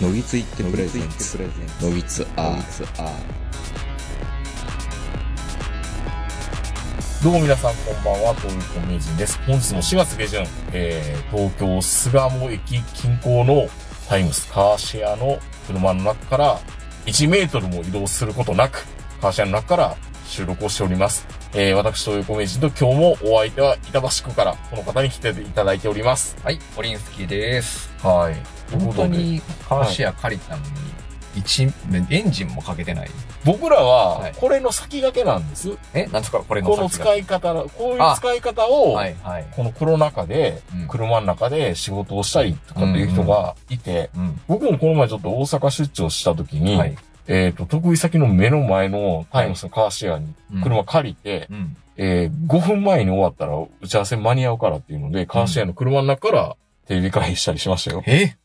のぎついってプレゼンツのぎつアどうも皆さんこんばんは、東横名人です。本日も4月下旬、えー、東京巣鴨駅近郊のタイムスカーシェアの車の中から1メートルも移動することなく、カーシェアの中から収録をしております。えー、私、東横名人と今日もお相手は板橋区からこの方に来ていただいております。はい、ポリンスキーです。はい。本当にカーシェア借りたのに、一、エンジンもかけてない。僕らははいこれの先駆けなんです。え、なんですか？これのこの使い方、こういう使い方を、はい、はい。このコロナ禍でうん、車の中で仕事をしたりとかっていう人がいて、うん。僕もこの前ちょっと大阪出張した時に、はい。えっ、と、得意先の目の前のタイムスのカーシェアにうん車借りて、うん。えー5分前に終わったら打ち合わせ間に合うからっていうので、カーシェアの車の中からテレビ会議したりしましたよ。え？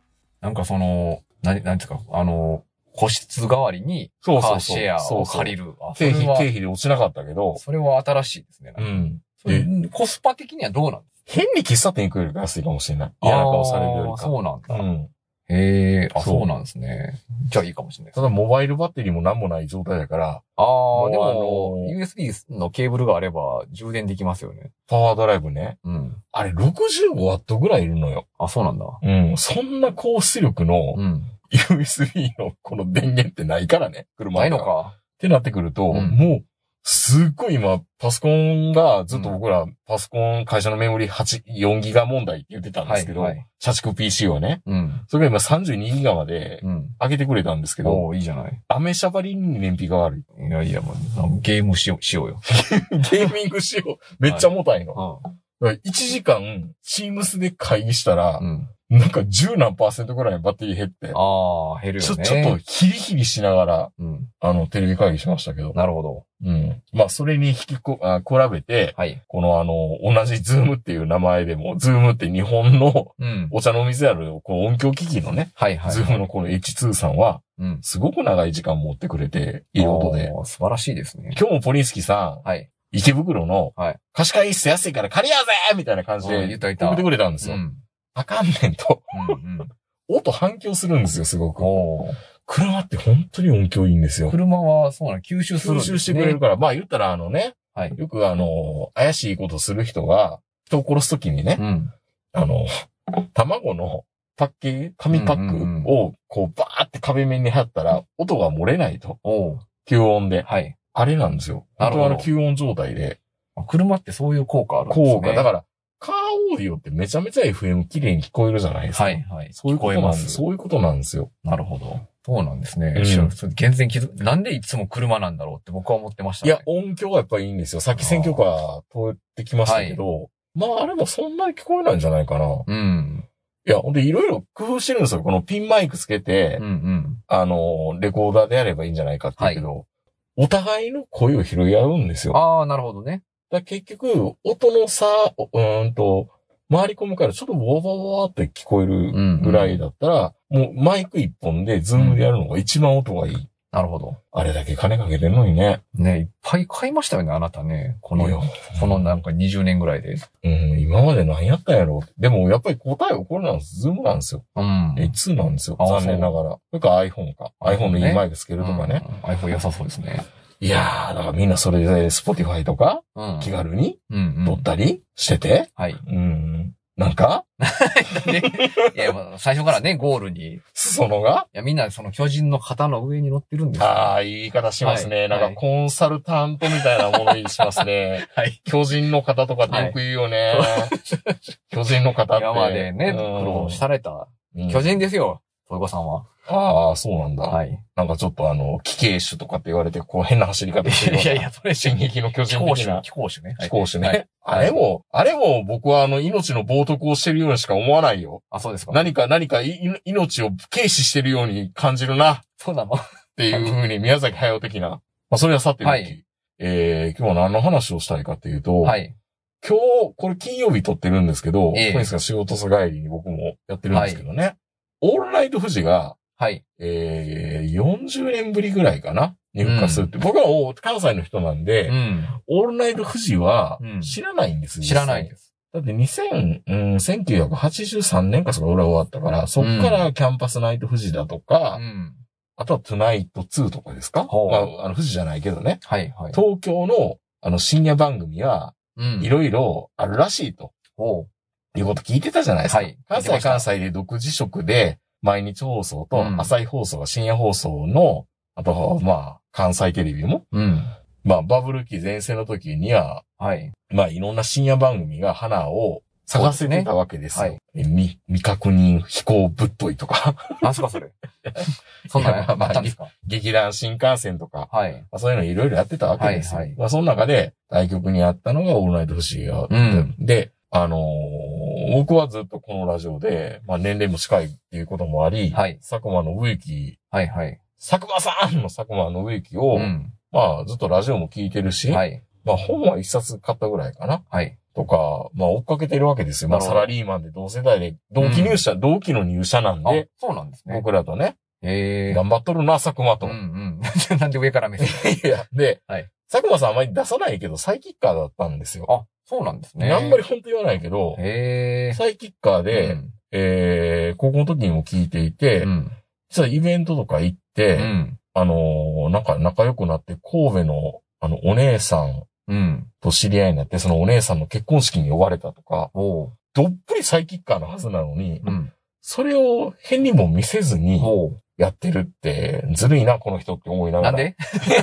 なんかその、な、なんていうか、あの、個室代わりに、カーシェアを借りる。経費、経費で落ちなかったけど、それは新しいですね。うん。コスパ的にはどうなんです変に喫茶店行くより安いかもしれない。か嫌な顔されるよりか。そうなんだ。うん。へえ、あ、そうそうなんですね。じゃあいいかもしれないですただ、モバイルバッテリーも何もない状態だから、ああ、でもうあも、の USB のケーブルがあれば充電できますよね。パワードライブね。うん。あれ、65ワットぐらいいるのよ。あ、そうなんだ。うん。そんな高出力のうん。USB のこの電源ってないからね。車ないのっか。てなってくると、うんもう、すっごい今、パソコンがずっと僕ら、パソコン、会社のメモリ8、4ギガ問題って言ってたんですけど、はいはい社畜 PC はね。うん。それが今32ギガまでうん。上げてくれたんですけど、おーいいじゃない。アメシャバリに燃費が悪い。いやいや、もう、ゲームしよう、しようよ。ゲーミング仕様、めっちゃ重たいの。うだから1時間、 Teams で会議したら、ん。なんか10何パーセントぐらいバッテリー減って、ああ、減るよね。ちょ、っとヒリヒリしながら、うん。あの、テレビ会議しましたけど。なるほど。うん。まあ、それに引きこ、あ比べて、はい。このあの、同じ ZOOM っていう名前でも、 ZOOM って日本のうん。お茶の水ある、この音響機器のね、はいはい。 ZOOM のこの H2 さんは、うん。すごく長い時間持ってくれて、いいことで。素晴らしいですね。今日もポリンスキーさん、はい。池袋の、はい貸し会議室安いから借りようぜみたいな感じでうん言った言った送ってくれたんですよ。うん。あかんねんと。うん。うん。音反響するんですよ、すごく。車って本当に音響いいんですよ。車は、そうなの、吸収するん吸。収してくれるから、まあ言ったらあのね、はい。よくあの、怪しいことする人が、人を殺すときにね、うん。あの、卵のパッケージ、紙パックを、こう、バーって壁面に貼ったら、音が漏れないと。吸音で。はい。あれなんですよ。なるほど本当はあの吸音状態で。あ車ってそういう効果あるんですね。効果。だから、カーオーディオってめちゃめちゃ FM 綺麗に聞こえるじゃないですか。はい、はい。そういうことなんです。そういうことなんですよ。なるほど。そうなんですね。うん全然気づなんでいつも車なんだろうって僕は思ってましたね。いや、音響はやっぱりいいんですよ。さっき選挙カー通ってきましたけど、まああれもそんなに聞こえないんじゃないかな。うん。いや、ほんでいろいろ工夫してるんですよ。このピンマイクつけて、うんうん。ああの、レコーダーでやればいいんじゃないかって言うけど、お互いの声を拾い合うんですよ。あー、なるほどね。ら結局、音の差、うーんと、回り込むからちょっとウォーワーワーって聞こえるぐらいだったら、もうマイク一本で ZOOM でやるのが一番音がいい。なるほど。あれだけ金かけてんのにね。ね、いっぱい買いましたよね、あなたね。このこのなんか20年ぐらいで。うん、今まで何やったんやろでもやっぱり答えはこれなんです。ズームなんですよ。うん。A2 なんですよ。あ残念ながら。それから iPhone か。iPhone のいいマイクつけるとかね。うん。iPhone 良さそうですね。いやー、だからみんなそれで Spotify とかうん。気軽に。撮ったりしてて、はい。うん、なんか、で いや、まあ最初からね、ゴールに。い裾野がや、みんなその巨人の肩の上に乗ってるんですよ。ああ、いい言い方しますね。はいなんかコンサルタントみたいなものにしますね。はい。巨人の方とかってよく言うよね。巨人の方って。今までね、うん苦労されたうん巨人ですよ、トイコさんは。ああ、そうなんだ。はい。なんかちょっとあの、騎兵種とかって言われて、こう変な走り方してる。いやいや、それ、進撃の巨人的な飛行種ね。はい飛行種ね。はいあれも、あれも僕はあの、命の冒涜をしてるようにしか思わないよ。あ、そうですか。何か、何かい、命を軽視してるように感じるな。そうなの？っていうふうに宮崎駿的な。まあ、それはさておき、はいえー、今日は何の話をしたいかっていうと、はい。今日、これ金曜日撮ってるんですけど、ええ小西さん仕事帰りに僕もやってるんですけどね、オールナイト富士が、はい。えー、40年ぶりぐらいかなに復活するって。僕はお関西の人なんで、うん。オールナイト富士はうん知らないんですよ、知らないです。だって2000、うん、1983年かそこ俺終わったから、そっからキャンパスナイト富士だとか、うん。あとはトゥナイト2とかですか？ほうまあ、あの富士じゃないけどね。はいはい。東京のあの深夜番組はうんいろいろあるらしいと。ほいうこと聞いてたじゃないですか。はい関西関西で独自色で毎日放送とうん朝日放送が深夜放送の、あとはまあ関西テレビも、う。うん。まあバブル期前世の時には、はい。まあいろんな深夜番組が花を探せてたわけですよ。はいえ未未確認飛行ぶっといとか、なんすかそれ。そんなんいやまあまあ劇団新幹線とか、はい。まあ、そういうのいろいろやってたわけですよ。はいはいまあその中で対局にあったのがオールナイトフシがあって、うんで、あのー僕はずっとこのラジオで、まあ年齢も近いっていうこともあり、はい佐久間信之、はいはい。佐久間さんの佐久間信之を、うん。まあずっとラジオも聞いてるし、はい。まあ本は一冊買ったぐらいかな。はい。とか、まあ追っかけてるわけですよ。まあサラリーマンで同世代で、同期入社、同期の入社なんあで、、そうなんですね。僕らとね、へえ。頑張っとるな、佐久間と。うんうん。なんで上から目線 いや、で、はい佐久間さんあんまり出さないけど、サイキッカーだったんですよ。あ、そうなんですね。あんまり本当言わないけど。サイキッカーで、うんえー、高校の時にも聞いていて、うん。実はイベントとか行って、うん。あのーなんか仲良くなって、神戸の、あの、お姉さんうん。と知り合いになって、そのお姉さんの結婚式に呼ばれたとか。どっぷりサイキッカーのはずなのに、うん。それを変にも見せずに。やってるって、ずるいな、この人って思いながら。なんで？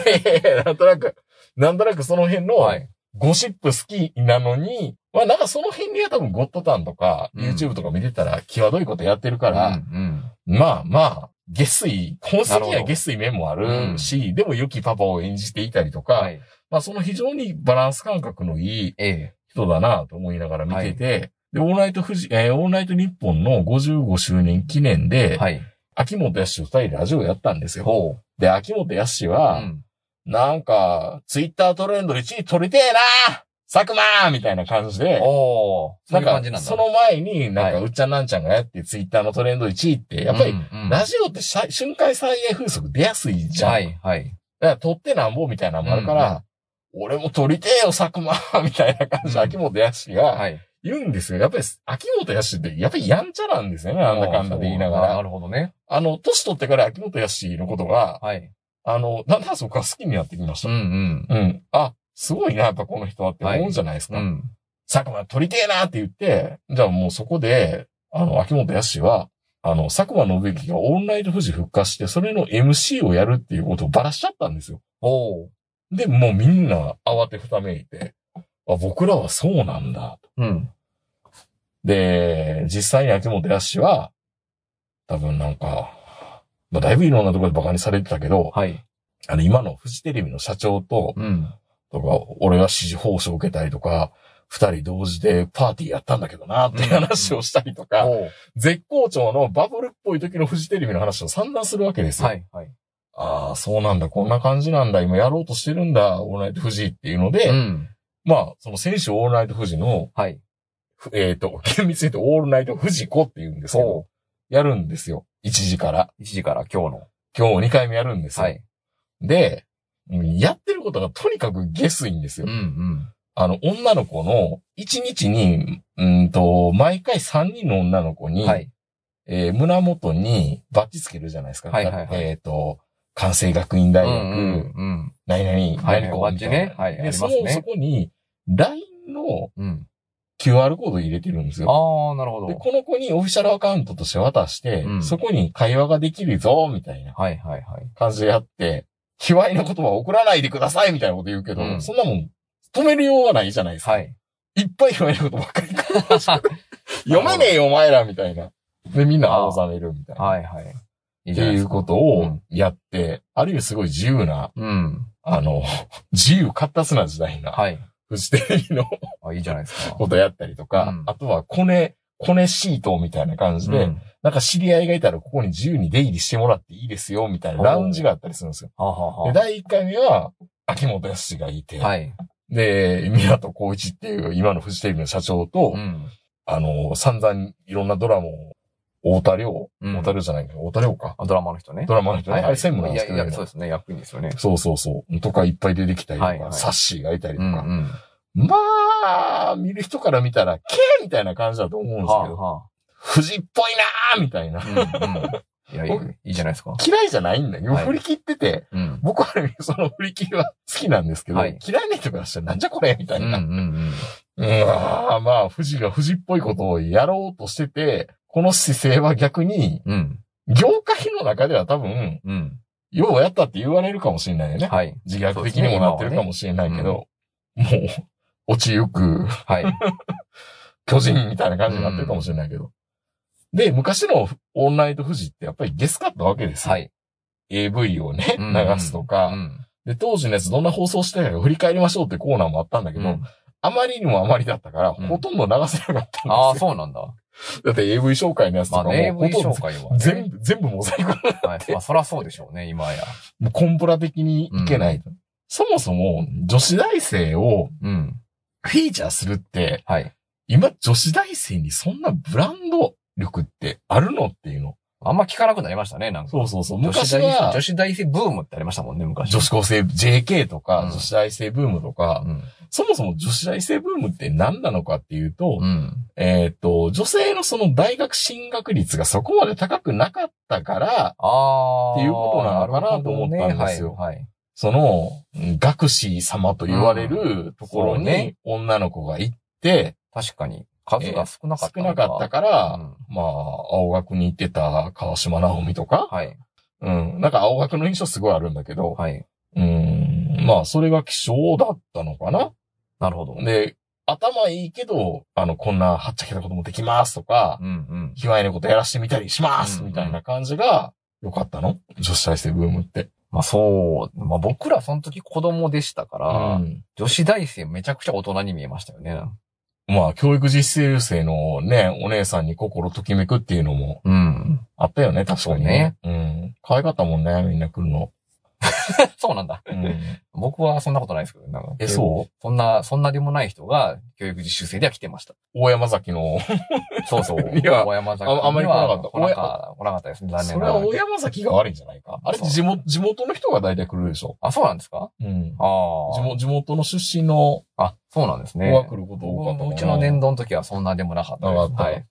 なんとなく、なんとなくその辺の、はい。ゴシップ好きなのに、まあなんかその辺には多分ゴッドタンとか、うん YouTube とか見てたら、際どいことやってるか、からうん。まあまあ、下水、本質的には下水面もあるし、でも良きパパを演じていたりとか、はい。まあその非常にバランス感覚のいいええ。人だなと思いながら見てて、で、オールナイト富士、えーオールナイト日本の55周年記念で、はい。秋元康二二人でラジオやったんですよ。ほで、秋元康う。は、ん。なんか、ツイッタートレンド1位取りてえな佐久間みたいな感じで、おないん。その前に、なんか、はいうっちゃんなんちゃんがやって、ツイッターのトレンド1位って、やっぱり、ラジオってさ瞬間再現風速出やすいじゃん。はい、はい。だから、取ってなんぼみたいなのもあるから、俺も取りてえよ、佐久間 みたいな感じで、うん秋元康がはい。言うんですよ。やっぱり、秋元康って、やっぱりやんちゃなんですよね、なんだかんだで言いながあーなら。るほどね。あの、年取ってから秋元康のことが、はい。あの、だんだんそこは好きになってきましうんた。うん。あ、すごいな、やっぱこの人はって思うじゃないですか。うん。うん。佐久間取りてえなって言って、じゃあもうそこで、あの、秋元康は、あの、佐久間信之がオンライト富士復活して、それの MC をやるっていうことをばらしちゃったんですよ。おー。で、もうみんな慌てふためいて、あ、僕らはそうなんだ。うん。で、実際に秋元康は、多分なんか、まあ、だいぶいろんなところで馬鹿にされてたけど、はい。あの、今のフジテレビの社長と、うん。とか、俺が指示報酬を受けたりとか、二人同時でパーティーやったんだけどな、っていう話をしたりとか、おー。絶好調のバブルっぽい時のフジテレビの話を散々するわけですよ。はい、はい。ああ、そうなんだ、こんな感じなんだ、今やろうとしてるんだ、オールナイトフジっていうので、うん。まあ、その選手オールナイトフジの、はい。ふえっ、と、厳密に言うとオールナイトフジコって言うんですけど、やるんですよ。1時から。1時から今日の。今日2回目やるんですよ。はい。で、うんやってることがとにかく下水んですよ。うん、うん。あの、女の子の、1日に、うんと、毎回3人の女の子に、はい。えー胸元にバッジつけるじゃないですか。はいはいはいえっ、と、関西学院大学、うん、うん。何々、はい何々バッジねはいありますそねの、そこに、LINE のうん。QR コードを入れてるんですよ。ああ、なるほで、ど。この子にオフィシャルアカウントとして渡して、うんそこに会話ができるぞ、みたいなはい、はい、はい。感じでやって、卑猥な言葉を送らないでください、みたいなこと言うけど、うんそんなもん、止めるようがないじゃないですか。はい。いっぱい卑猥なことばっかり 読めねえよ、お前ら、みたいな。で、みんな青ざめるみたいな。はい、はい。いいっていう。ことをやって、ある意味すごい自由な、うん。あの、自由活達な時代な、はい。フジテレビの？あ、いいじゃないですか。ことやったりとか、うんあとはコネ、コネシートみたいな感じで、うんなんか知り合いがいたらここに自由に出入りしてもらっていいですよ、みたいなラウンジがあったりするんですよ。はあは第1回目は、秋元康がいて、あはい。で、宮戸光一っていう今のフジテレビの社長と、うん。あの、散々いろんなドラマを、大田亮、うん大田亮じゃないけど、大田亮か。あドラマの人ね。ドラマの人ね。はい、あれ専務なんですけど、いや、いや、そうですね。役員ですよね。そうそうそう。とかいっぱい出てきたりとか、はいはいサッシーがいたりとか。うん、うん。まあ、見る人から見たら、けーみたいな感じだと思うんですけど、はあは富士っぽいなーみたいな。あ。うんうん。いや、いいいいじゃないですか。嫌いじゃないんだよ。はい振り切ってて、うん。僕はねその振り切りは好きなんですけど、はい嫌いな人からしたらなんじゃこれみたいな。うんうんうん。うん、まあ、富士が富士っぽいことをやろうとしてて、この姿勢は逆に、うん。業界の中では多分、うん。ようやったって言われるかもしれないよね。はい。自虐的にもなってるかもしれないけど、もう、落ちゆくはい。巨人みたいな感じになってるかもしれないけど。で、昔のオンライト富士ってやっぱりゲスかったわけですよ。はい。AV をね、うん流すとか、うん。で、当時のやつどんな放送してたか振り返りましょうってコーナーもあったんだけど、うんあまりにもあまりだったから、うんほとんど流せなかったんですよ。ああ、そうなんだ。だって AV 紹介のやつとかも、まあね、AV 紹介はね。全部、全部モザイク。はい。まあ、そらそうでしょうね、今や。もうコンプラ的にいけないと。そもそも、女子大生をうん。フィーチャーするって、はい。今女子大生にそんなブランド力ってあるのっていうの。あんま聞かなくなりましたね、なんか。そうそうそう。女子大昔は女、子大生ブームってありましたもんね、昔。女子高生 JK とか、うん女子大生ブームとか、うん。そもそも女子大生ブームって何なのかっていうと、うん。えっ、と、女性のその大学進学率がそこまで高くなかったから、ああ。っていうことなのかなと思ったんですよはい。はい。その、うん学士様と言われるところに女の子が行って、確かに。数が少なかったの少なかったから、うんまあ、青学に行ってた川島直美とか、はい。うん、なんか青学の印象すごいあるんだけど、はい。うん、まあ、それが希少だったのかな。なるほど。で、頭いいけど、あの、こんなはっちゃけたこともできますとか、うんうん。卑猥なことやらしてみたりしますうんみたいな感じが良かったの女子大生ブームって。まあそう。まあ僕らその時子供でしたから、うん女子大生めちゃくちゃ大人に見えましたよね。まあ、教育実習生のね、お姉さんに心ときめくっていうのもうん。あったよね、確かにね。うん。可愛かったもんね、みんな来るの。そうなんだ。うん。僕はそんなことないですけど、なんかえ、そう？そんな、そんなでもない人が教育実習生では来てました。大山崎の、そうそう。いや大山崎ああんまり来なかった来なか来なかったですね。残そ念ながら。れは大山崎が悪いんじゃないか？あれ地元、地元の人が大体来るでしょ？あ、そうなんですか？うん。ああ。地元、地元の出身のあ、そうなんですね。来ること多かったうちの年度の時はそんなでもなかったです。はい。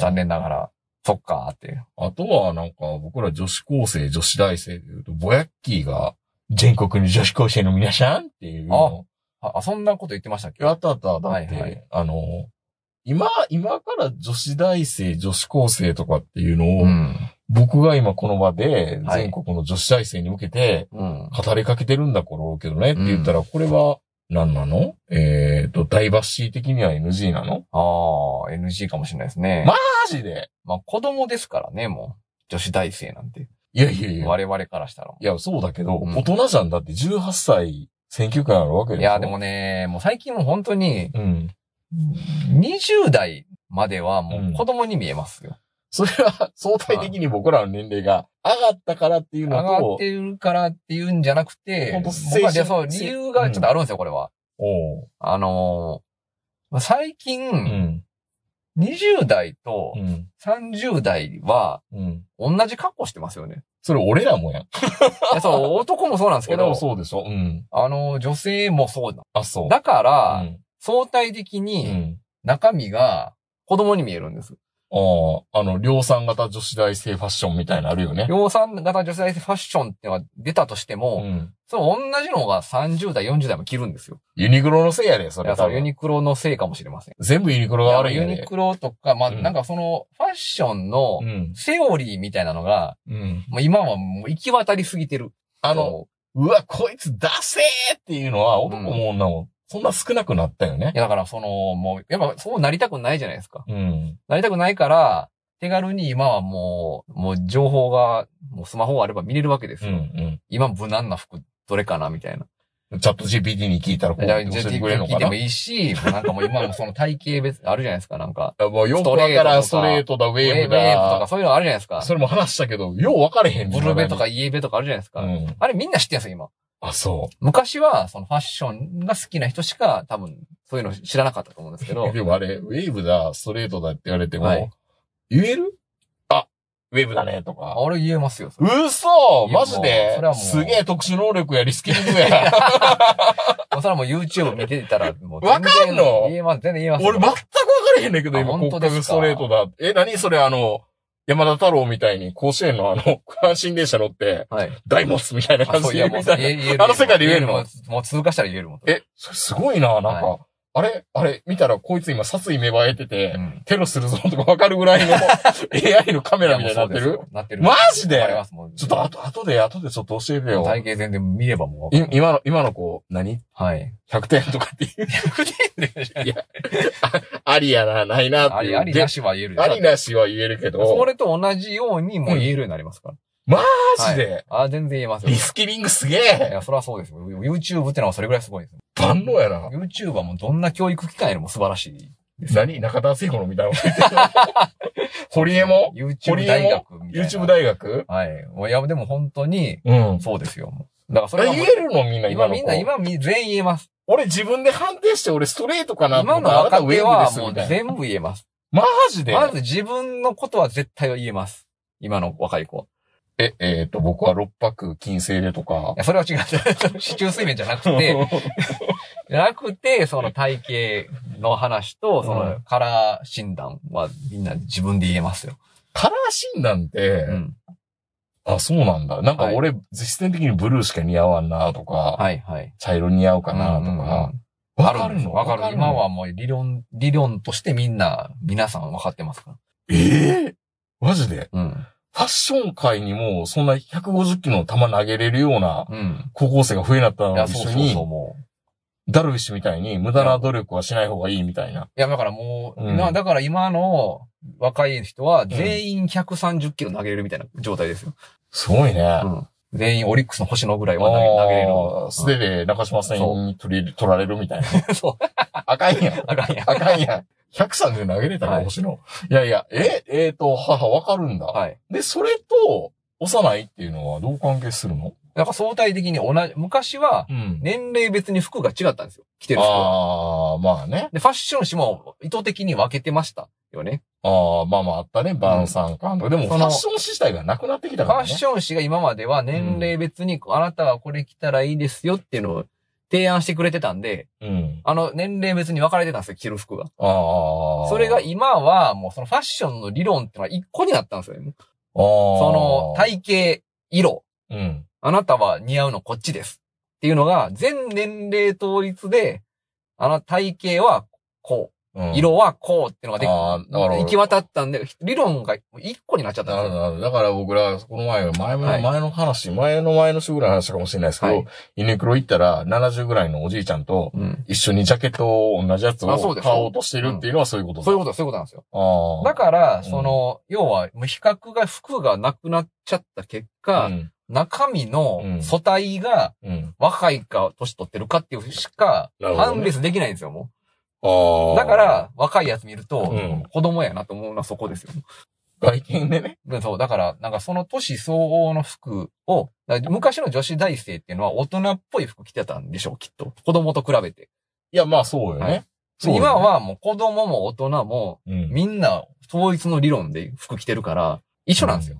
残念ながら、そっかーって。あとはなんか僕ら女子高生、女子大生で言うと、ボヤッキーが全国の女子高生の皆さんっていうのあ、あそんなこと言ってましたっけ？やったあった。だって、はいはいあの、今、今から女子大生、女子高生とかっていうのを、うん。僕が今この場ではい全国の女子大生に向けてうん。語りかけてるんだろうけどねって言ったら、これは何なの？えっ、と、ダイバーシティ的には NG なの？ああ、NG かもしれないですね。まマジで？まあ子供ですからね、もう。女子大生なんて。いやいやいや。我々からしたら。いや、そうだけど、うん大人じゃんだって18歳、選挙権あるわけでしょ？いや、でもね、もう最近もう本当に、うん。20代まではもう子供に見えますよ。それは相対的に僕らの年齢が上がったからっていう上のと、がってるからっていうんじゃなくて、本当僕はそう、理由がちょっとあるんですよ、これは。おうあのーまあ最近、うん。20代とうん。30代はうん。同じ格好してますよね。それ俺らもやん。そう、男もそうなんですけどそうでしょうん。あのー女性もそうだ。あ、そう。だから、うん。相対的うにん。中身が子供に見えるんです。ああ、あの、量産型女子大生ファッションみたいなのあるよね。量産型女性大生ファッションってのが出たとしても、うん。そう、同じのが30代、40代も着るんですよ。ユニクロのせいやで、そいや、れ多分。それユニクロのせいかもしれません。全部ユニクロが悪いユよね。ニクロとか、まあ、うんなんかその、ファッションのうん。セオリーみたいなのが、うん。もう今はもう行き渡りすぎてる。あの、うわ、こいつ出せーっていうのは男も女もそんな少なくなったよねい。や、だからその、もう、やっぱそうなりたくないじゃないですか。うん。なりたくないから、手軽に今はもう、もう情報が、もうスマホがあれば見れるわけですうよ。ん。今無難な服、どれかなみたいな。うん。チャット GPT に聞いたらこう教えてくれるのかな？聞いてもいいし、なんかもう今もその体型別、あるじゃないですか、なんか。あもうよくわからんストレートだ、ウウェーェーブブとかだ。そういうのあるじゃないですか。それも話したけど、よう分かれへんブルベとかいイエベとかあるじゃないですか。うん。あれみんな知ってんすよ、今。あ、そ昔は、そのファッションが好きな人しか、多分、そういうの知らなかったと思うんですけどう。でもあれ、ウェーブだ、ストレートだって言われても、はい言える？あ、ウェーブだね、とか。あれ言えますよ。嘘マジで？もうそれはもうすげえ特殊能力やリスキリングや。そそれはもう YouTube 見てたら、もうわかんの？言えます、全然言えます。俺全く分からへんねんけど、あ今、本当ですか？骨格ストレートだ。え、何それ？あの、山田太郎みたいに甲子園のあの、阪神電車乗って、はい。大モスみたいな感じで。あの世界で言えるの？もうもう通過したら言えるもん。え、それすごいな、なんか、はあれ？あれ？見たらこいつ今殺意芽生えてて、うん。テロするぞとか分かるぐらいの AI のカメラみたいになってるいやもうそうですよなってる？マジで？わかりますもうちょっと後、後で、後でちょっと教えてよ。体型全然見ればもう。い今の、今の子、何？はい。?100 点とかっていう。いや、あありやな、ないなっていう。あり、ありなしは言える。ありなしは言えるけど、それと同じようにもう言えるようになりますから。マジで、あ、全然言えますよ。リスキリングすげいえや、それはそうですよ。YouTube ってのはそれぐらいすごいですよ。万能やな。YouTube はもうどんな教育機関よりも素晴らしい。何？中田聖子のみたいなこと言ってる 堀江も？YouTube 大学みたいな。?YouTube 大学？はい。もういや、でも本当に、うん。そうですよ。だからそれは言えるのみんな今今みんな、今み全員言えます。俺自分で判定して俺ストレートかな今の若手はもう。全部言えます。マジで？まず自分のことは絶対言えます。今の若い子。え、えっ、と、僕は六泊金星でとかい。や、それは違う。市中水面じゃなくて、じゃなくて、その体型の話と、そうのんカラー診断はみんな自分で言えますよ。カラー診断って、うん。あ、そうなんだ。なんかはい俺、実践的にブルーしか似合わんなとか、はいはい。茶色似合うかなとうんか。あわかるの？るんですよ。わかる。の？今はもう理論、理論としてみんな、皆さん分かってますから。ええマジで？うん。ファッション界にも、そんな150キロの球投げれるようなうん。高校生が増えなったのいや、と一緒に。ダルビッシュみたいに無駄な努力はしない方がいいみたいな。いや、だからもう、うんなだから今の若い人は全員130キロ投げれるみたいな状態ですよ。すごいね。うん。全員オリックスの星野ぐらいは投げ投げれる。素手で中島さんに取り、取られるみたいな。そう。あかんやん。あかんやん。あかんやん。103で投げれたらはい星野。いやいや、え、えーと、母わかるんだ。はい。で、それと、幼いっていうのはどう関係するの？なんか相対的に同じ、昔はうん。年齢別に服が違ったんですよ。着てる服は。ああ、まあね。で、ファッション誌も意図的に分けてましたよね。ああ、まあまああったね、晩餐館とか。でも、ファッション誌自体がなくなってきたファッからね。ション誌が今までは年齢別に、あなたはこれ着たらいいですよっていうのを提案してくれてたんで、うん。あの年齢別に分かれてたんですよ、着る服が。それが今はもうそのファッションの理論ってのは一個になったんですよ。その体型、色、うん。あなたは似合うのこっちです。っていうのが全年齢統一で、あの体型はこうんう、色はこうってのがであーなるほど行き渡ったんで、理論が一個になっちゃったんですよ。なる。だから僕ら、この前、前の、はい前の話、前の前の週ぐらいの話かもしれないですけど、はいユニクロ行ったら70ぐらいのおじいちゃんとうん。一緒にジャケットを同じやつを買おうとしてるっていうのはそういうことだ。そういうこと、そういうことなんですよ。だから、んその、要は、比較が、服がなくなっちゃった結果、うん。中身のうん素体がうん。若いか年取ってるかっていうしか判別できないんですよ、もあう。あ。だから、若いやつ見ると、うん子供やなと思うのはそこですよ。外見でね。でそう、だから、なんかその年相応の服を、だから昔の女子大生っていうのは大人っぽい服着てたんでしょう、きっと。子供と比べて。いや、まあそうよね。はいそうよね今、はもう子供も大人も、うん。みんな統一の理論で服着てるから、一緒なんですよ。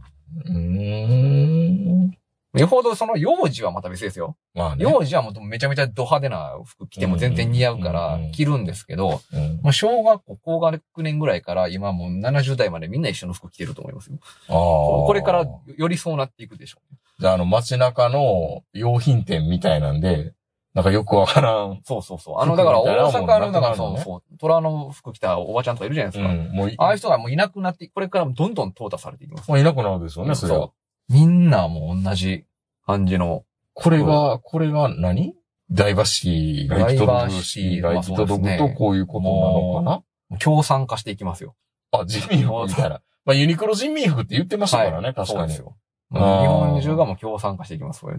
うーん。よほどその幼児はまた別ですよ。まあね。幼児はもうめちゃめちゃド派手な服着ても全然似合うから着るんですけど、うんもう小学校高学年ぐらいから今もう70代までみんな一緒の服着てると思いますよ。ああ。これからよりそうなっていくでしょうね。じゃあ、あの、街中の用品店みたいなんで、なんかよくわからん。そうそうそう。あの、だから大阪の、だからそうそう、虎の服着たおばちゃんとかいるじゃないですか。うん。もうい、ああいう人がもういなくなって、これからどんどん淘汰されていきます。まあ、いなくなるですよね、それは。みんなもう同じ感じの。これが、これが何？ダイバーシティが行きダイバ届シティし、が行き届くとこういうことなのか共産化していきますよ。なあ、人民服みたいな。まあ、ユニクロ人民服って言ってましたからね、確かにそうです。よ。日本中がもう共産化していきます、これ。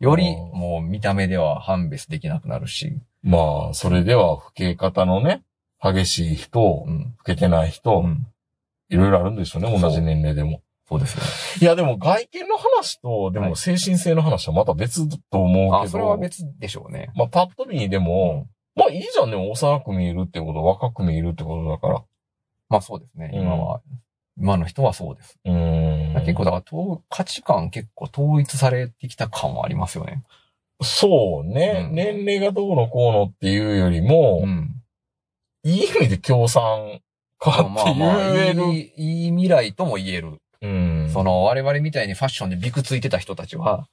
より、もう見た目では判別できなくなるし。まあ、それでは、老け方のね、激しい人う、ん。老けてない人、うん。いろいろあるんでしょうね、同じ年齢でも。そうですよ。いや、でも外見の話と、ではいも精神性の話はまた別だと思うけど。あ、それは別でしょうね。まあ、パッと見でも、まあいいじゃんね、幼く見えるってこと、若く見えるってことだから。まあそうですね、うん今は。今の人はそうです。うーん。結構だから統価値観結構統一されてきた感はありますよね。そうね、うん年齢がどうのこうのっていうよりも、うん。いい意味で協賛かって言える。いい、いい未来とも言える。うん。その、我々みたいにファッションでビクついてた人たちは、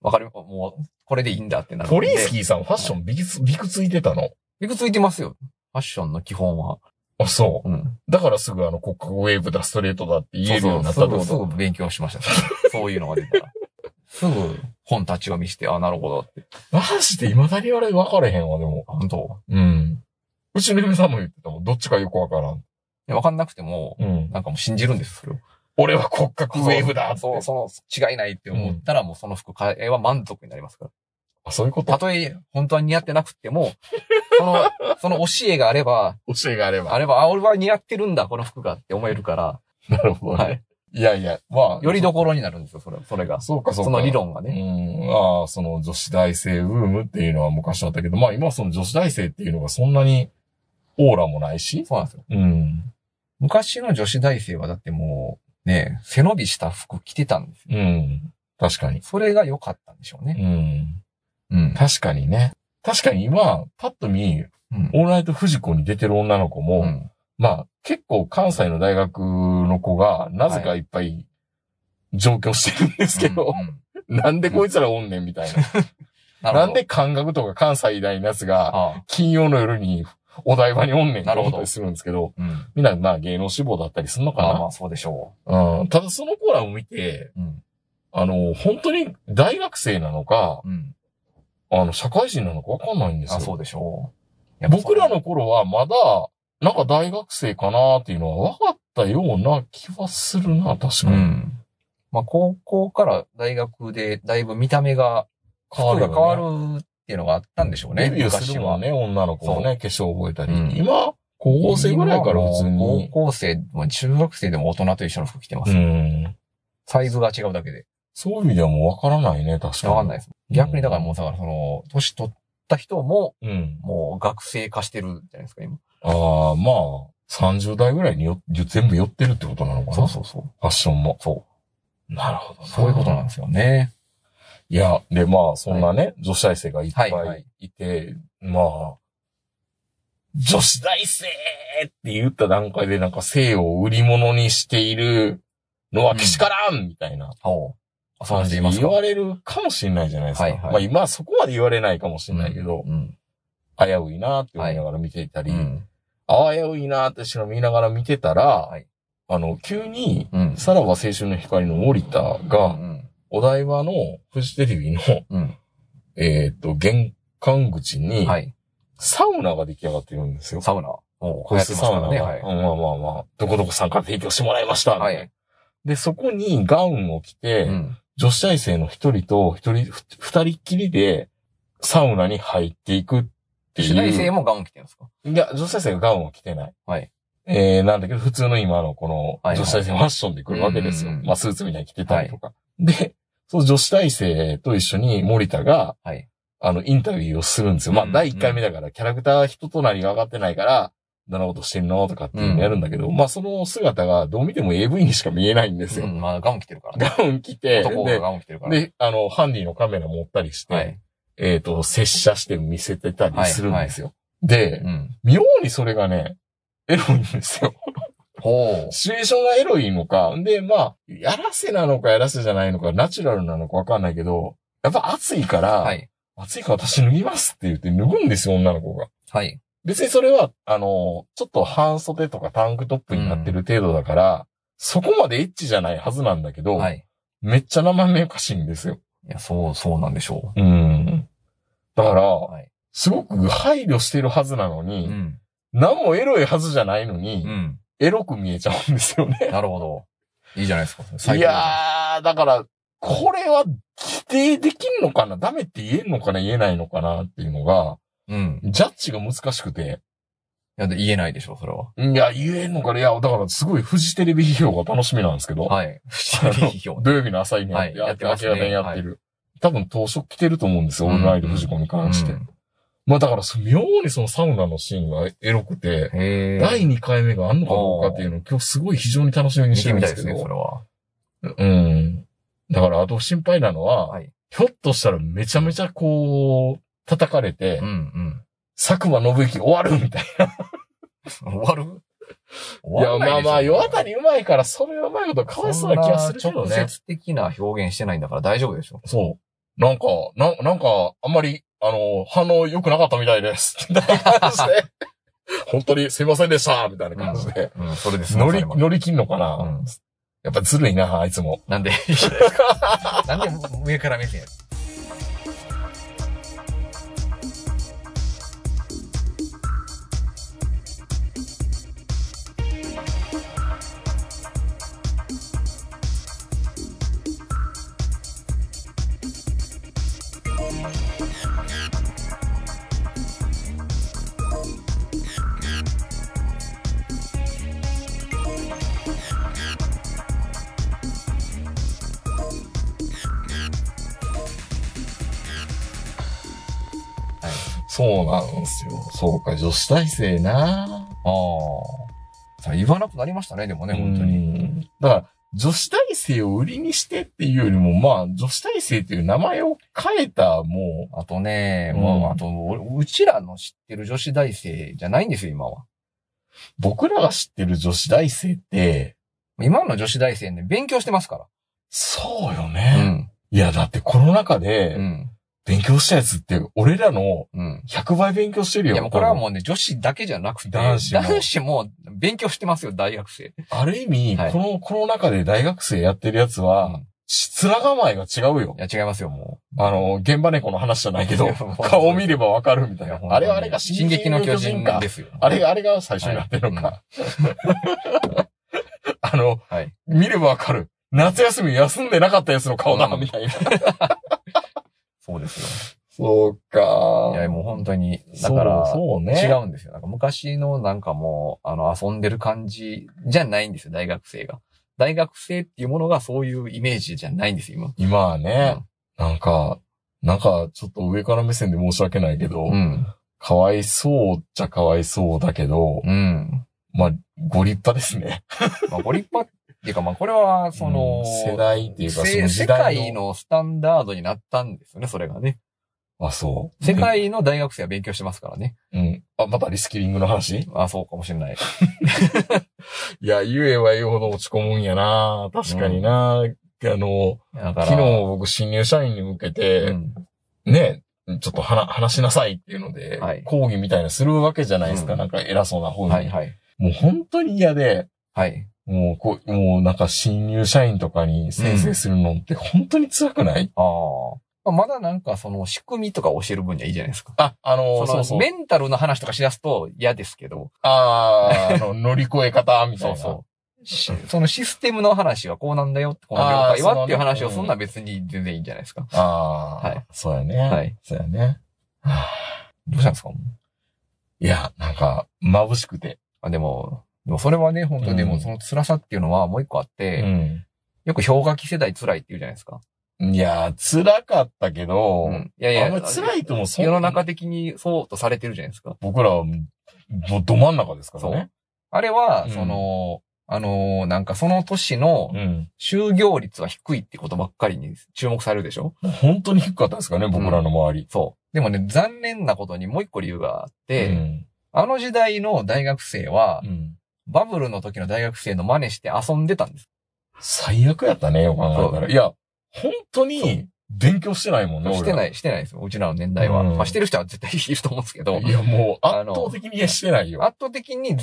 わかる？もう、これでいいんだってなる。ポリンスキーさんファッションビクつ、ビクついてたの？ビクついてますよ。ファッションの基本は。あ、そうん。う。だからすぐあの国家ウェーブだ、ストレートだって言えるようになったと？すぐすぐ勉強しました。そういうのが出たら。すぐ本立ち読みして、あ、なるほどって。マジで未だにあれ分かれへんわ、でも。本当？うん。うちの嫁さんも言ってたもん。どっちかよくわからん。いやわかんなくても、うん。なんかもう信じるんです、それを。俺は国家ウェーブだ。そう、その違いないって思ったら、もうその服買えば満足になりますから。あそういうことたとえ本当は似合ってなくても、その、その教えがあれば、教えがあれば。あれば、あ、俺は似合ってるんだ、この服がって思えるから、なるほどね。はい。いやいや、まあ。よりどころになるんですよ、それ、それが。そうかそうか。その理論がねう。ん。ああ、その女子大生ブームっていうのは昔あったけど、まあ今その女子大生っていうのがそんなにオーラもないし。そうなんですよ。うん。昔の女子大生はだってもう、ね、背伸びした服着てたんですよ。うん。確かに。それが良かったんでしょううね。ん。うん。確かにね。確かに今、パッと見、うんオールナイトフジコに出てる女の子も、うんまあ、結構関西の大学の子が、なぜかいっぱい上京してるんですけど、うんうん なんでこいつらおんねんみたいな。ななんで感覚とか関西大のやつが、金曜の夜にお台場におんねんってなるほど思ったりするんですけど、うん。みんなまあ芸能志望だったりするのかな。まあまあ、そうでしょうん、ただその子らを見て、う。うん。あの、本当に大学生なのか、うん。あの、社会人なのかわかんないんですあ、よ。そうでしょう。僕らの頃はまだ、なんか大学生かなっていうのは分かったような気はするな、確かに。うん。まあ、高校から大学でだいぶ見た目が、服変わるよねが変わるっていうのがあったんでしょうね。デビューするも。ね、女の子もね、化粧覚えたり。うん今、高校生ぐらいから普通に。高校生も中学生でも大人と一緒の服着てます。うん。サイズが違うだけで。そういう意味ではもう分からないね、確かに。わかんないです。逆にだからもう、だからその、年取った人も、うん。もう学生化してるじゃないですか、今。ああ、まあ、30代ぐらいによ全部寄ってるってことなのかな。そうそうそう。ファッションも。そなるほどう。そういうことなんですよね。いや、で、まあ、そんなね、女子大生がいっぱはいはいいて、まあ、女子大生って言った段階でなんか性を売り物にしているのはけしからんみたいなほう。あそう感じ言いますか。言われるかもしれないじゃないですか。はいはいまあ今そこまで言われないかもしれないけど、うん。危ういなって思いながら見ていたり、うん。あ危ういなってしの見ながら見てたら、はいあの、急に、うん。さらば青春の光の森田うが、ん。お台場のフジテレビの、うん。えっ、と、玄関口に、はい。サウナが出来上がってるんですよ。サウナ。お個室サウナが。ね。はい。うんまあまあまあ、どこどこさんから提供してもらいました。はい。で、そこにガウンを着て、うん。女子大生の一人と一人、ふ二人っきりで、サウナに入っていくっていう。女子大生もガウン着てるんですか？いや、女子大生がガウンを着てない。はい。えー、なんだけど、普通の今のこの、はい女子大生ファッションで来るわけですよ。まあ、スーツみたいに着てたりとか。で、その女子大生と一緒に森田が、はい。あの、インタビューをするんですよ。まあ、うん第1回目だから、キャラクター人となりが上がってないから、どんなことしてんのとかっていうのやるんだけど、まあ、その姿がどう見ても AV にしか見えないんですよ。うん。まあ、ガウン着てるからね。ガウン着て、男がで、ガウン着てるから。で、あの、ハンディのカメラ持ったりして、はい。えっ、と、接写して見せてたりするんですよ。で、うん。妙にそれがね、エロいんですよ。ほう。シチュエーションがエロいのか、で、まあ、やらせなのかやらせじゃないのか、ナチュラルなのかわかんないけど、やっぱ暑いから、はい。暑いから私脱ぎますって言って脱ぐんですよ、女の子が。はい。別にそれは、あの、ちょっと半袖とかタンクトップになってる程度だから、そこまでエッチじゃないはずなんだけど、はい。めっちゃ生めかしいんですよ。いや、そう、そうなんでしょうん。だかう。ら、はい。すごく配慮してるはずなのうに、ん。何もエロいはずじゃないのに、うん。エロく見えちゃうんですよね。なるほど。いいじゃないですか。い最高じゃんやー、だから、これは規定できんのかなダメって言えんのかな言えないのかなっていうのが、うん。ジャッジが難しくて、いや、で言えないでしょ、それは。いや、言えんのかないや、だからすごいフジテレビ批評が楽しみなんですけど、はい。あの批評土曜日の朝にやって、はいやってますけ方にやってる。多分当初来てると思うんですよ、オールナイトフジコに関して。うんまあだから、そ妙にそのサウナのシーンがエロくて。第2回目があんのかどうかっていうのを今日すごい非常に楽しみに見してるんてみたいですね、ですけど。それは。うん。だから、あと心配なのは、はい。ひょっとしたらめちゃめちゃこう、叩かれて、うんうん。佐久間信之終わるみたい終わる？な。いや、まあまあ、世当たりうまいから、それはうまいことかわいそうな気がするけどね。直接的な表現してないんだから大丈夫でしょ。そう。なんか、な、なんか、あんまり、あの、反応良くなかったみたいです。みたいな感じで。本当にすいませんでしたみたいな感じで。うん、それです。乗り、乗り切んのかな、うんやっぱずるいな、あいつも。なんで、なんで上から目線やるそうなんですよ。そうか、女子大生な。ああ。さあ言わなくなりましたね、でもね、本当に。に。だから、女子大生を売りにしてっていうよりも、まあ、女子大生っていう名前を変えた、もあとね、うんもう、あと、うちらの知ってる女子大生じゃないんですよ、今は。う、僕らが知ってる女子大生って、今の女子大生ね、勉強してますかそうよら。ね。いや、だってコロナ禍うでん。勉強したやつって、俺らのうん。100倍勉強してるよ。いや、もうこれはう。もうね、女子だけじゃなくて、男子も男子も勉強してますよ、大学生。ある意味、はいこのコロナ禍で大学生やってるやつは、うん面構えが違うよい。や、違いますよ、もあの、現場猫の話じゃないけど顔を見ればわかるみう。たいな。やあれはあれが進撃の巨人かで。すよ。あれ、あれが最初になってるのか。あの、はい。見ればわかる。夏休み休んでなかったやつの顔だ、うんみたいな。そうですよ。そうか。いや、もう本当に、だから、そうそうね。違うんですよ。なんか昔のなんかもう、あの、遊んでる感じじゃないんですよ、大学生が。大学生っていうものがそういうイメージじゃないんですよ、今は今。ね、なんか、なんか、ちょっと上から目線で申し訳ないけど、うん。かわいそうじゃかわいそうだけど、うん。まあ、ご立派ですね。まあ、ご立派っていうか、まあ、これは、その、うん世代っていうかそのせ世界のスタンダードになったんですよね、それがね。あ、そう。世界の大学生は勉強してますからね。うん。あ、またリスキリングの話？あ、そうかもしれない。いや、言えば言うほど落ち込むんやな確かにな、あの、だから、昨日僕新入社員に向けて、うん、ね、ちょっと話、話しなさいっていうので、はい講義みたいなするわけじゃないですか。うんなんか偉そうな方に。はいはい。もう本当に嫌で、はい。もうこう、もうなんか新入社員とかに先生するのって本当に辛くない、ああ。まあまだなんかその仕組みとか教える分にはいいじゃないですか。あ、あの、そのそうそう。メンタルの話とかしだすと嫌ですけど。ああ、あの、乗り越え方みたいな。そうそう。しそのシステムの話はこうなんだよって、この業あー界はっていう話をそんな別に全然いいんじゃないですか。ああ、はいそうやね。はい。そうやね。は あどうしたんですか？いや、なんか、眩しくて。あでも、でもそれはね、本当にでうんもその辛さっていうのはもう一個あって、ん。よく氷河期世代辛いって言うじゃないですか。いや、辛かったけど、うん。いやいや、あんまり辛いともそん世の中的にそうとされてるじゃないですか。僕らは、もうど真ん中ですからね。あれは、うんその、あのーなんかその年のうん。就業率は低いってことばっかりに注目されるでしょ？本当に低かったですかね、僕らの周り。そう。でもね、残念なことにもう一個理由があって、うん。あの時代の大学生は、うん。バブルの時の大学生の真似して遊んでたんです。最悪やったね、よく考えたそら。いや、本当に勉強してないもんね、。してないい、してないですよ。うちらの年代は。うんまあ、してる人は絶対いると思うんですけど、いや、もう圧倒的にしてないよ。圧倒的に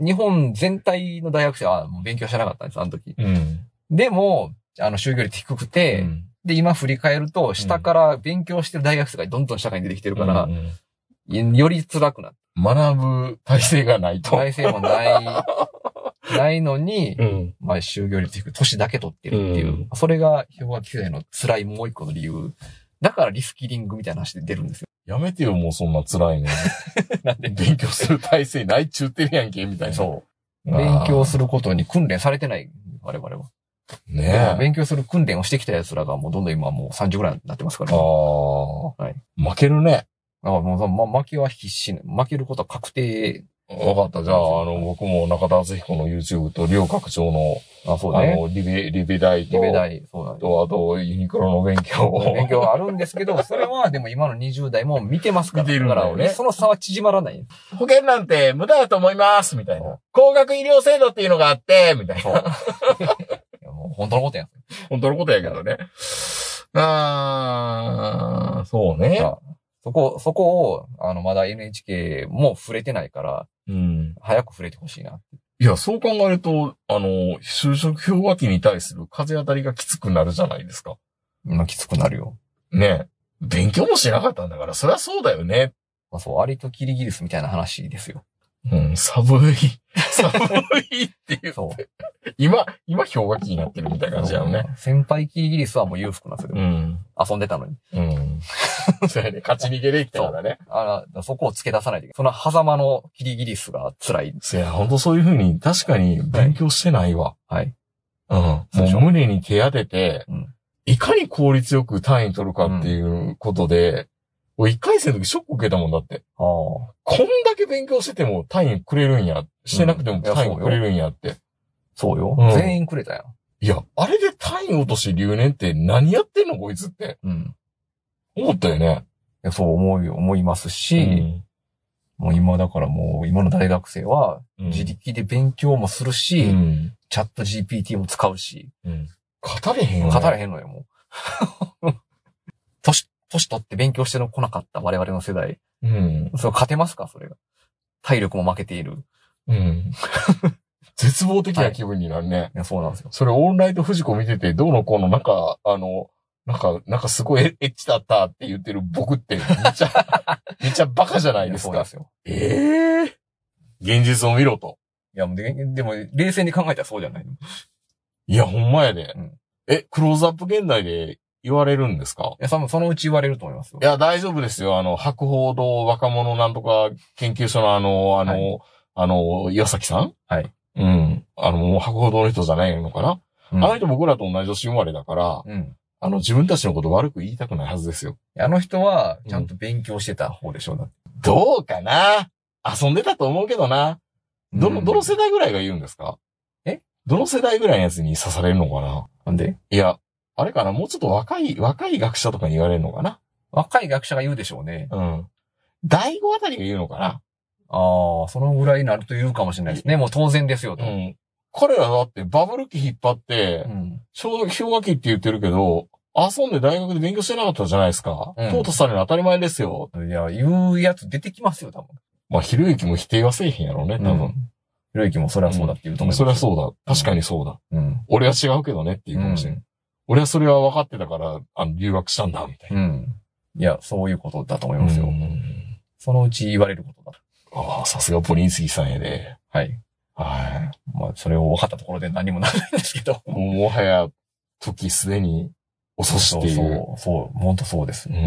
日本全体の大学生はもう勉強してなかったんです、あの時。うん。でも、あの、就業率低くて、うんで、今振り返ると、下から勉強してる大学生がどんどん社会に出てきてるから、より辛くなって、学ぶ体制がないと。体制もない、ないのに、うん。まあ、就業率低く、年だけ取ってるっていう。うんそれが氷河期世代の辛いもう一個の理由。だからリスキリングみたいな話で出るんですよ。やめてよ、もうそんな辛いの。なんで？勉強する体制ないっちゅうてるやんけ、みたいな。そう。勉強することに訓練されてない、我々は。ねえ。勉強する訓練をしてきた奴らがもうどんどん今もう30ぐらいになってますから、あね。あ。はい負けるね。だからもう、ま、負けは必死、負けることは確定わかった。じゃあ、あの、僕も中田敦彦の YouTube と、両拡張の、あ、そうね。あの、リベ、リベ大と、リベ大、そうなんです。と、あと、ユニクロの勉強を。勉強があるんですけど、それはでも今の20代も見てますから。見てるからその差は縮まらない。保険なんて無駄だと思います、みたいな。高額医療制度っていうのがあって、みたい。な。もう本当のことやん。本当のことやけどね。あー、そうね。さそこ、そこを、あの、まだ NHK も触れてないから、うん。早く触れてほしいな。いや、そう考えると、あの、就職氷河期に対する風当たりがきつくなるじゃないですか。まあ、きつくなるよ。ね勉強もしなかったんだから、そりゃそうだよね。まあ、そう、アリとキリギリスみたいな話ですよ。うん、寒い。寒いって言そって。今、今氷河期になってるみたいな感じだよね。先輩キリギリスはもう裕福なんですよ。うん。遊んでたのに。うん。そうやね。勝ち逃げできたからね。あら、そこを付け出さないといけない。その狭間のキリギリスが辛い。そや、ほんとそういう風に、確かに勉強してないわ。はい。うん。もう胸に手当てて、うんいかに効率よく単位取るかっていうことで、俺一回生の時ショック受けたもんだって。ああ。こんだけ勉強してても単位くれるんや。してなくても単位くれるんやって。そうよ。うん全員くれたやん。いや、あれで単位落として留年って何やってんのこいつって。うん。思ったよね。いやそう思うよ、思いますし、もう今だからもう、今の大学生は、うん自力で勉強もするうし、ん。チャット GPT も使うし、うん。語れへんよ、ね。語れへんのよ、もう。年、年取って勉強してこなかった我々の世代。うん。それ勝てますか？それが。体力も負けている。うん。絶望的な気分になるね。いや、そうなんですよ。それオンライト藤子見てて、どうのこうの、なんか、あの、なんか、なんかすごいエッチだったって言ってる僕って、めっちゃ、めっちゃバカじゃないですかそうで。すよ。ええ現実を見ろと。いや、ででも、冷静に考えたらそうじゃないの？いや、ほんまやで。うんえ、クローズアップ現代で言われるんですか？いや、多分そのうち言われると思いますよい。や、大丈夫ですよ。あの、博報堂若者なんとか研究所のあの、あの、はあの、岩崎さん？はい。うん。あの、もう博報堂の人じゃないのかな、うんあの人僕らと同じ年生まれだから、うん。あの、自分たちのこと悪く言いたくないはずですよ。あの人は、ちゃんと勉強してた方でしょう、だってどうかな？遊んでたと思うけどな。どどの世代ぐらいが言うんですか？え？どの世代ぐらいのやつに刺されるのかな？なんで？いや、あれかな？もうちょっと若い、若い学者とかに言われるのかな？若い学者が言うでしょうね。うん。第五あたりが言うのかな？ああ、そのぐらいになると言うかもしれないですね。もう当然ですよと。うん。彼らだってバブル期引っ張って、うん。氷河期って言ってるけど、遊んで大学で勉強してなかったじゃないですか。うん淘汰されるの当たり前ですよ。いや、言うやつ出てきますよ、多分。まあ、ひろゆきも否定はせえへんやろうね、多分。ひろゆきもそれはそうだって言うと思います。それはそうだ。確かにそうだ。う。うん。俺は違うけどねって言うかもしれん俺はそれは分かってたから、あの、留学したんだ、みたいな。うん。いや、そういうことだと思いますよ。うんそのうち言われることだ。ああ、さすがポリンスキーさんやで。はい。はまあ、それを分かったところで何もならないんですけど。い。もうもはや、時すでに遅しっていう。そう、そう、本当そうですう。ーん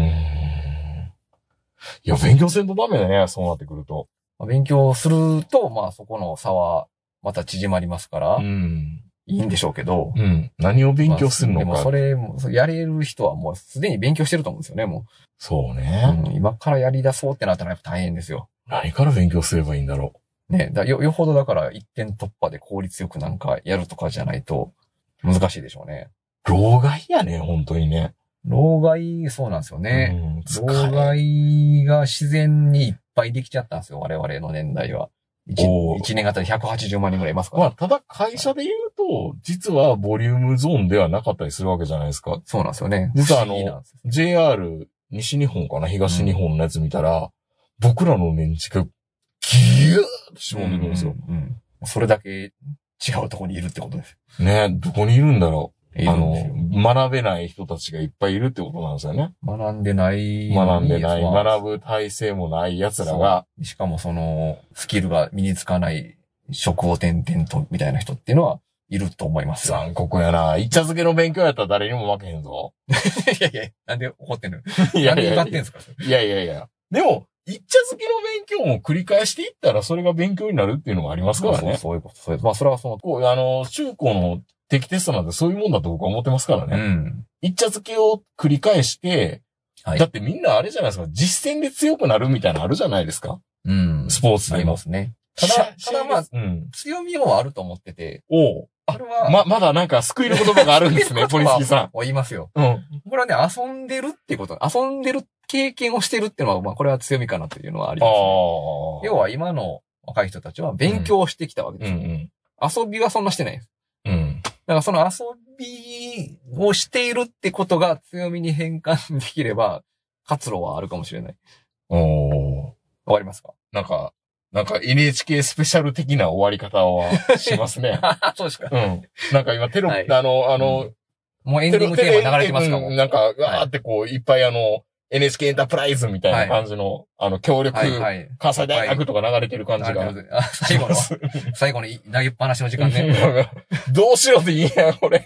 いや、勉強せんとダメだね、そうなってくると。まあ勉強すると、まあ、そこの差はまた縮まりますから、ん。いいんでしょうけど。うん。何を勉強するのか。まあでもそれも、やれる人はもうすでに勉強してると思うんですよね、もう。そうね。うん今からやり出そうってなったらやっぱ大変ですよ。何から勉強すればいいんだろね、だよ、よほどだから一点突破で効率よくなんかやるとかじゃないと難しいでしょうね。う。老害やね、本当にね。老害、そうなんですよね。うん。疲老れ害が自然にいっぱいできちゃったんですよ、我々の年代は。一年型で180万人ぐらいいますから。まあ、ただ会社で言うと、実はボリュームゾーンではなかったりするわけじゃないですか。そうなんですよね。実はあの JR 西日本かな東日本のやつ見たら、僕らの年次がギューって絞んでくるんですよ。うんうんそれだけ違うところにいるってことです。ねどこにいるんだろあの学べない人たちがいっぱいいるってことなんですよね。学んでない。学んでない、まあ学ぶ体制もない奴らが、しかもその、スキルが身につかない職を転々とみたいな人っていうのはいると思いますよ。残酷やな。いっちゃ漬けの勉強やったら誰にも負けへんぞ。いやいや、なんで怒ってんの？いやいやいやなんで怒ってんすか？いやいやいや。でも、いっちゃ漬けの勉強も繰り返していったらそれが勉強になるっていうのもありますからそうね。そういうこと、そういうこと。まあ、それはその、こう、あの、中高の敵テストなんてそういうもんだと僕は思ってますからうね。ん。いっちゃ漬けを繰り返して、はいだってみんなあれじゃないですか、実践で強くなるみたいなのあるじゃないですか。うん。スポーツあり。ますね。ただ、ただまあうん。強みもあると思ってて、おうこれは、ま、まだなんか救いの言葉があるんですね、ポリスキーさを言いますよ。ん。うん。これはね、遊んでるってこと、遊んでる経験をしてるっていうのは、まあ、これは強みかなというのはありああます、ね。要は今の若い人たちは勉強をしてきたわけですよ。うんうん。遊びはそんなしてないです。うん。だからその遊びをしているってことが強みに変換できれば、活路はあるかもしれない。おーわかりますか？なんか、なんか NHK スペシャル的な終わり方はしますね。そうですか。うん。なんか今テロッはいプ、あの、あの、もうエンディングテーマ流れてますかもうんなんか、わーってこう、いっぱいあの、NHK エンタープライズみたいな感じの、あの、協力、はいはい。関西大学とか流れてる感じが。あ最後の、最後に投げっぱなしの時間ね。どうしろでいいやん、これ。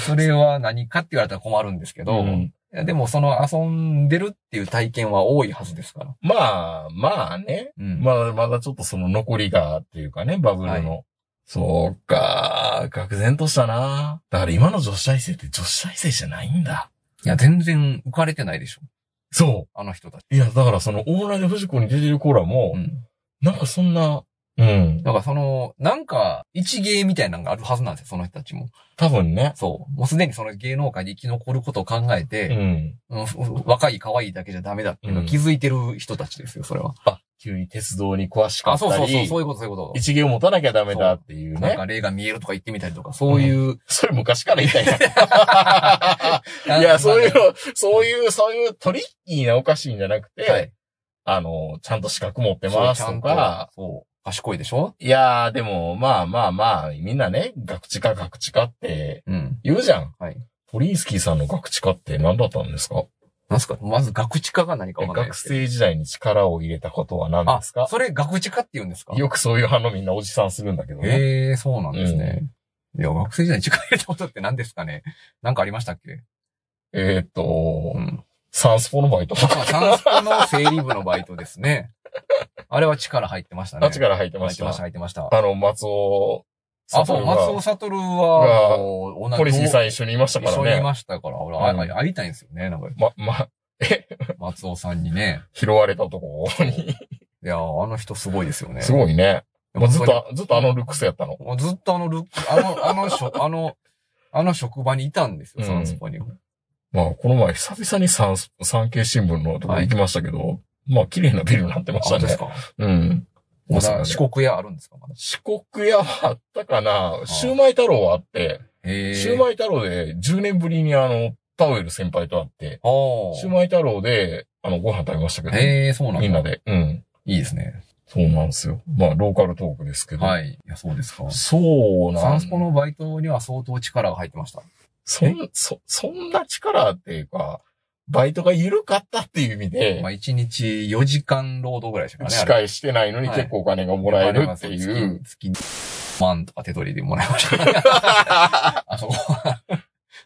それは何かって言われたら困るんですけど、うんでもその遊んでるっていう体験は多いはずですから。まあ、まあね。うんまだ、まだちょっとその残りがっていうかね、バブルの。そうか、愕然としたな。だから今の女子大生って女子大生じゃないんだ。いや、全然浮かれてないでしょ。そあの人たち。う。いや、だからその、オーライで藤子に出てる子らも、うん。なんかそんな、うん。だからその、なんか、一芸みたいなのがあるはずなんですよ、その人たちも。多分ね。そう。もうすでにその芸能界で生き残ることを考えうて、ん。うんふ若い可愛いだけじゃダメだっていうのを気づいてる人たちですよ、それは。あ、急に鉄道に詳しかあ、ったり、そうそうそう、そういうこと、そういうこと。一芸を持たなきゃダメだっていうね。なんか霊が見えるとか言ってみたりとか、そういう。それ昔から言いたいな。いや、そういうの、そういう、そういうトリッキーなおかしいんじゃなくて、はい。あの、ちゃんと資格持ってそうますとちゃんとか、そう。賢いでしょ？いやー、でも、まあまあまあ、みんなね、学知か学知かってうん。言うじゃん。はい。ポリンスキーさんの学知かって何だったんですか？なんすかまず学知化が何かわかんないで学すけど。生時代に力を入れたことは何あですか、それ学知化って言うんですか？よくそういう反応みんなおじさんするんだけどね。へえ、そうなんですね。いや、学生時代に力入れたことって何ですかね？なんかありましたっけ？えーっと、うん。サンスポのバイトとまあ、か、サンスポの整理部のバイトですね。あれは力入ってましたね。あっちから入ってましてた。入っました、入ってました。あの、松尾、あ、そう、松尾悟は、同ポリスキーさん一一緒にいましたから緒にいね。ましたから、俺、うんあ会いたいんですよね、なんか、ま、ま、松尾さんにね。拾われたとこに。いや、あの人すごいですよね。すごいね。もうずっと、ずっとあのルックスやったの？ずっとあのルック、あの、あの、しょ あの、あの職場にいたんですよ、うんサンスポに。まあ、この前久々に産、産経新聞のとこ行きましたけど、まあ、綺麗なビルになってましたね。あですか？うん。まだ四国屋あるんですか？まだ。四国屋はあったかなシューマイ太郎はあって。シューマイ太郎で10年ぶりにあの、タウエル先輩と会って、シューマイ太郎で、あの、ご飯食べましたけど、へえ、そうなんだ。みんな。で。うん。いいですね。そうなんですよ。まあ、ローカルトークですけど。はい。いや、そうですか。そうなんサンスポのバイトには相当力が入ってました。そん、そ、そんな力っていうか、バイトが緩かったっていう意味でまあ、、1日4時間労働ぐらいでしたからね。司会してないのにはい結構お金がもらえるっていう。月、月万とか手取りでもらいました、ね。あそこ。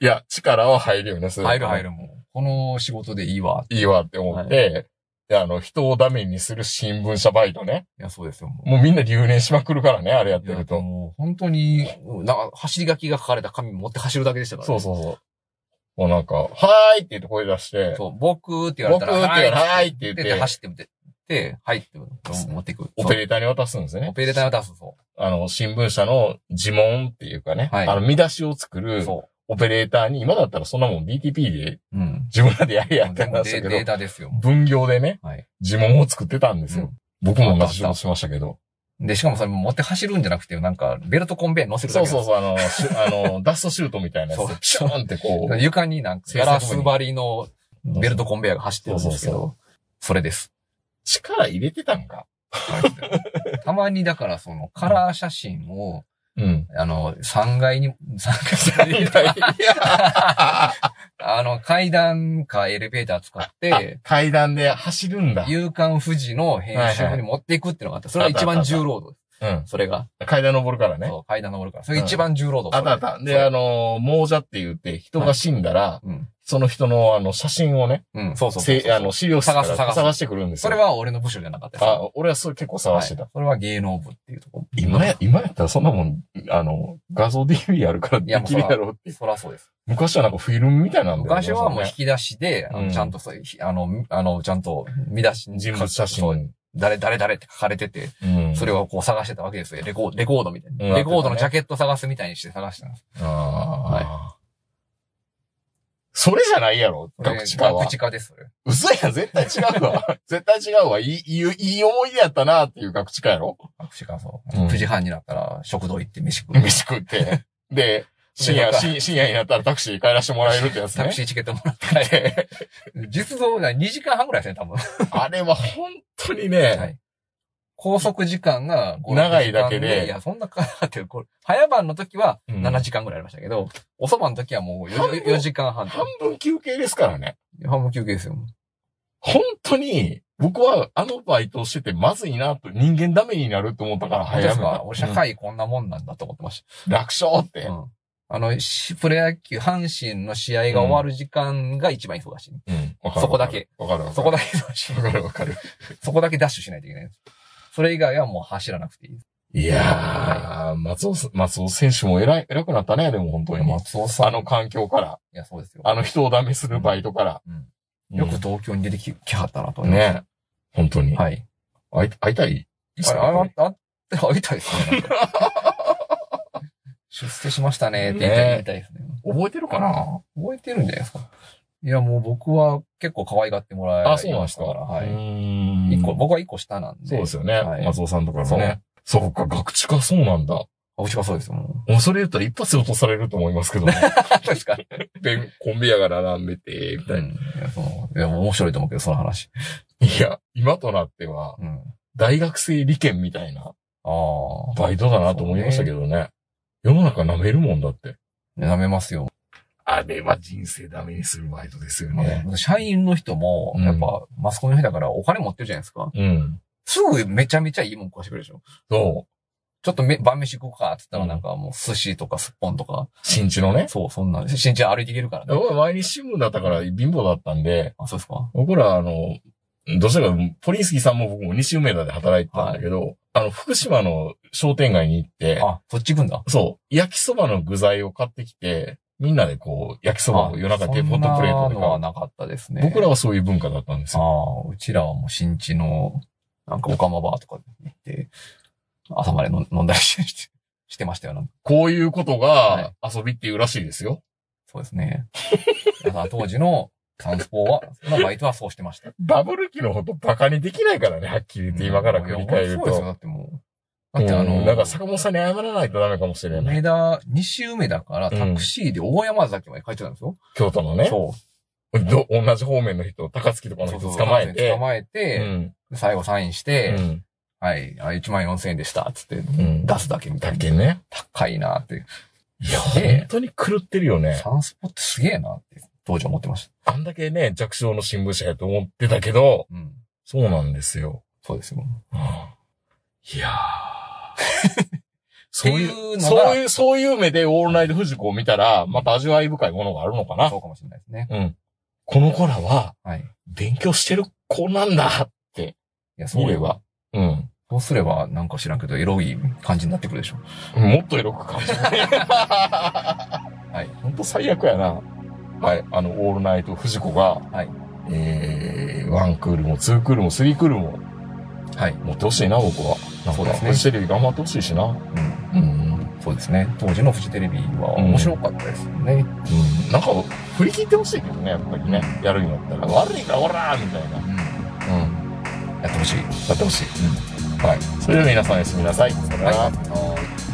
いや、力は入るよね、それ入る入るもう。この仕事でいいわ。いいわって思って、で、あの、人をダメにする新聞社バイトね。いや、そうですよ。もうもうみんな留年しまくるからね、あれやってると。もう本当に、なんか走り書きが書かれた紙持って走るだけでしたから、そうそうそう。もうなんか、はーいって言って声出して、そう、僕って言われたら、僕って言われたらはいって言って走ってみて、で、はいって持っていく。オペレーターに渡すんですよね。オペレーターに渡す、そあの、新聞社の呪文っていうかね、はいあの、見出しを作う。るそオペレーターに、今だったらそんなもん DTP でう。うん。自分らでやりやってでましたけどデデー、タですよ。分業でね、はい。呪文を作ってたんですよ。うん僕も同じ仕事しましたけど。で、しかもそれ持って走るんじゃなくて、なんか、ベルトコンベヤーに乗せるだけそうそうそう、あの、しあの、ダストシュートみたいなやそうつ、シューンってこう。う、床になんか、ガラス張りのベルトコンベヤーが走ってるんですけど、それです。力入れてたんか。たまにだからそのカラー写真を、うん。あの、3階に、3階に、あの、階段かエレベーター使って、階段で走るんだ。夕刊富士の編集部に持っていくっていうのがあって、それが一番重労働うん。それが。階段登るからね。そう、階段登るから。それが一番重労働。あったあった。で、あの、亡者って言って、人が死んだら、うん。その人の、あの、写真をね、うん、そうそうそうせあの、資料室から探す探す探してくるんですよ。それは俺の部署じゃなかったです。あ、俺はそれ結構探してた。はいそれは芸能部っていうところ。今や、今やったらそんなもん、あの、画像 DV あるからでいやもうきるやろうって。そらそうです。昔はなんかフィルムみたいなんだよね昔はもう引そき出しで、あのうんちゃんとそういう、あの、あの、ちゃんと見出し人物写真そう誰、誰、誰って書かれてて、うん。それをこう探してたわけですよ。レコード、レコードみたいな。うんレコードのジャケット探すみたいにして探したんです。ああ。それじゃないやろ、学知化は学。知化です、それ。嘘やん、絶対違うわ。絶対違うわ。いい、いい、いい思い出やったなっていう学知化やろ？学知化そう。うん9時半になったら食堂行って飯食う。飯食って。で、深夜、深深夜になったらタクシー帰らせてもらえるってやつね タク。シーチケットもらって帰って。実像が2時間半ぐらいですね、多分。あれは本当にね、はい。拘束時間が5長いだけでいや、そんなかかってる。これ、早番の時はうん7時間ぐらいありましたけど、遅番の時はもう 4, 4時間半と半分休憩ですからね。半分休憩ですよ。本当に、僕はあのバイトをしててまずいなと、人間ダメになると思ったから早めたすか？俺社会こんなもんなんだと思ってましうん楽勝って。た。うん。あの、しプロ野球、阪神の試合が終わる時間が一番忙しい。うん。そこだけ。わかるわかる。そこだけ忙しい。わかるわかる。そこだけダッシュしないといけないんです。それ以外はもう走らなくていい。いやー、松尾す、松尾選手も偉い、偉くなったね、でも本当に。松尾さん。あの環境から、いや、そうですよ。あの人をダメするバイトから。うんうんよく東京に出てき、きはったなと思いましたね。本当に。はい。会い会いたい？です会い？たいですね。出世しましたねって言いたいね言いたいですね。覚えてるかな？覚えてるんじゃないですか。いや、もう僕は結構可愛がってもらえあ、そうなんですか？から、はうい。一個、僕は一個下なんで。そうですよね。はい松尾さんとかもね。そうか、学知か、そうなんだ。あ、うちがそうですよ。ももうそれ言ったら一発で落とされると思いますけどね。うそうでコンビやからなんでて、みたいな。うん。いや、その、いや、もう面白いと思うけど、その話。いや、今となっては、うん。大学生利権みたいなああ。バイトだなと思いましたけどね。世の中舐めるもんだって。舐めますよ。あれは人生ダメにするバイトですよね。社員の人も、うんやっぱ、マスコミの人だからお金持ってるじゃないですか。うん。すぐめちゃめちゃいいもん食わしてくれるでしょ。そう。ちょっとめ晩飯行こうかって言ったらうんなんかもう寿司とかすっぽんとか。新地のね？そう、そんなん。新地歩いていけるからね。僕は前に新聞だったから貧乏だったんで、あ、そうですか僕らあの、どちらか、ポリンスキーさんも僕も西梅田で働いてたんだけど、あの、福島の商店街に行って、あ、そっち行くんだ。そう、焼きそばの具材を買ってきて、みんなでこう、焼きそばを夜中でポットプレートでそんなのは。なかったですね。僕らはそういう文化だったんですよ。ああ、うちらはもう新地の、なんかオカマバーとか行って、朝まで飲んだりして、してましたよ。こういうことが遊びっていうらしいですよ。そうですね。皆さん当時のトランスポは、のバイトはそうしてました。バブル期のことバカにできないからね、はっきり言って今から振り返るいやそうですよ。だと。ってもう。だってあの、うんなんか坂本さんに謝らないとダメかもしれない。梅田、西梅田からタクシーで大山崎まで帰ってたんですよ。京都のね。そう。ど同じ方面の人、高槻とかの人そうそう捕まえて。捕まえて、うん。最後サインしうて、ん。はい、あ、1万4000円でした、つって、ん出すだけみたいな。だけね。高いなって。いや、ね本当に狂ってるよね。サンスポってすげえなって、当時思ってました。あんだけね、弱小の新聞社やと思ってたけど、うん。そうなんですよ。そうですよ。いやー そういうう、のがそういう、そういう目でオールナイトフジコを見たら、また味わい深いものがあるのかな。そうかもしれないですね。うん。この子らは、はい。い勉強してる子なんだって、や、そう見れば。うん。そうすれば、なんか知らんけど、エロい感じになってくるでしょ。もっとエロく感じる。はい。ほんと最悪やな。はい。あの、オールナイトフジコが、はい。えー、ワンクールもツークールもスリークールもはい。持ってほしいな、僕は。なんかそうですねフジテレビ頑張ってほしいしな。うん。うん。そうですね。当時のフジテレビは面白かったですね。うん。なんか、振り切ってほしいけどね、やっぱりね。やるんやったら。悪いから、おらーみたいな。うん。うん。やってほしい。やってほしい。はい。それでは皆さんおやすみなさい。さよならはい。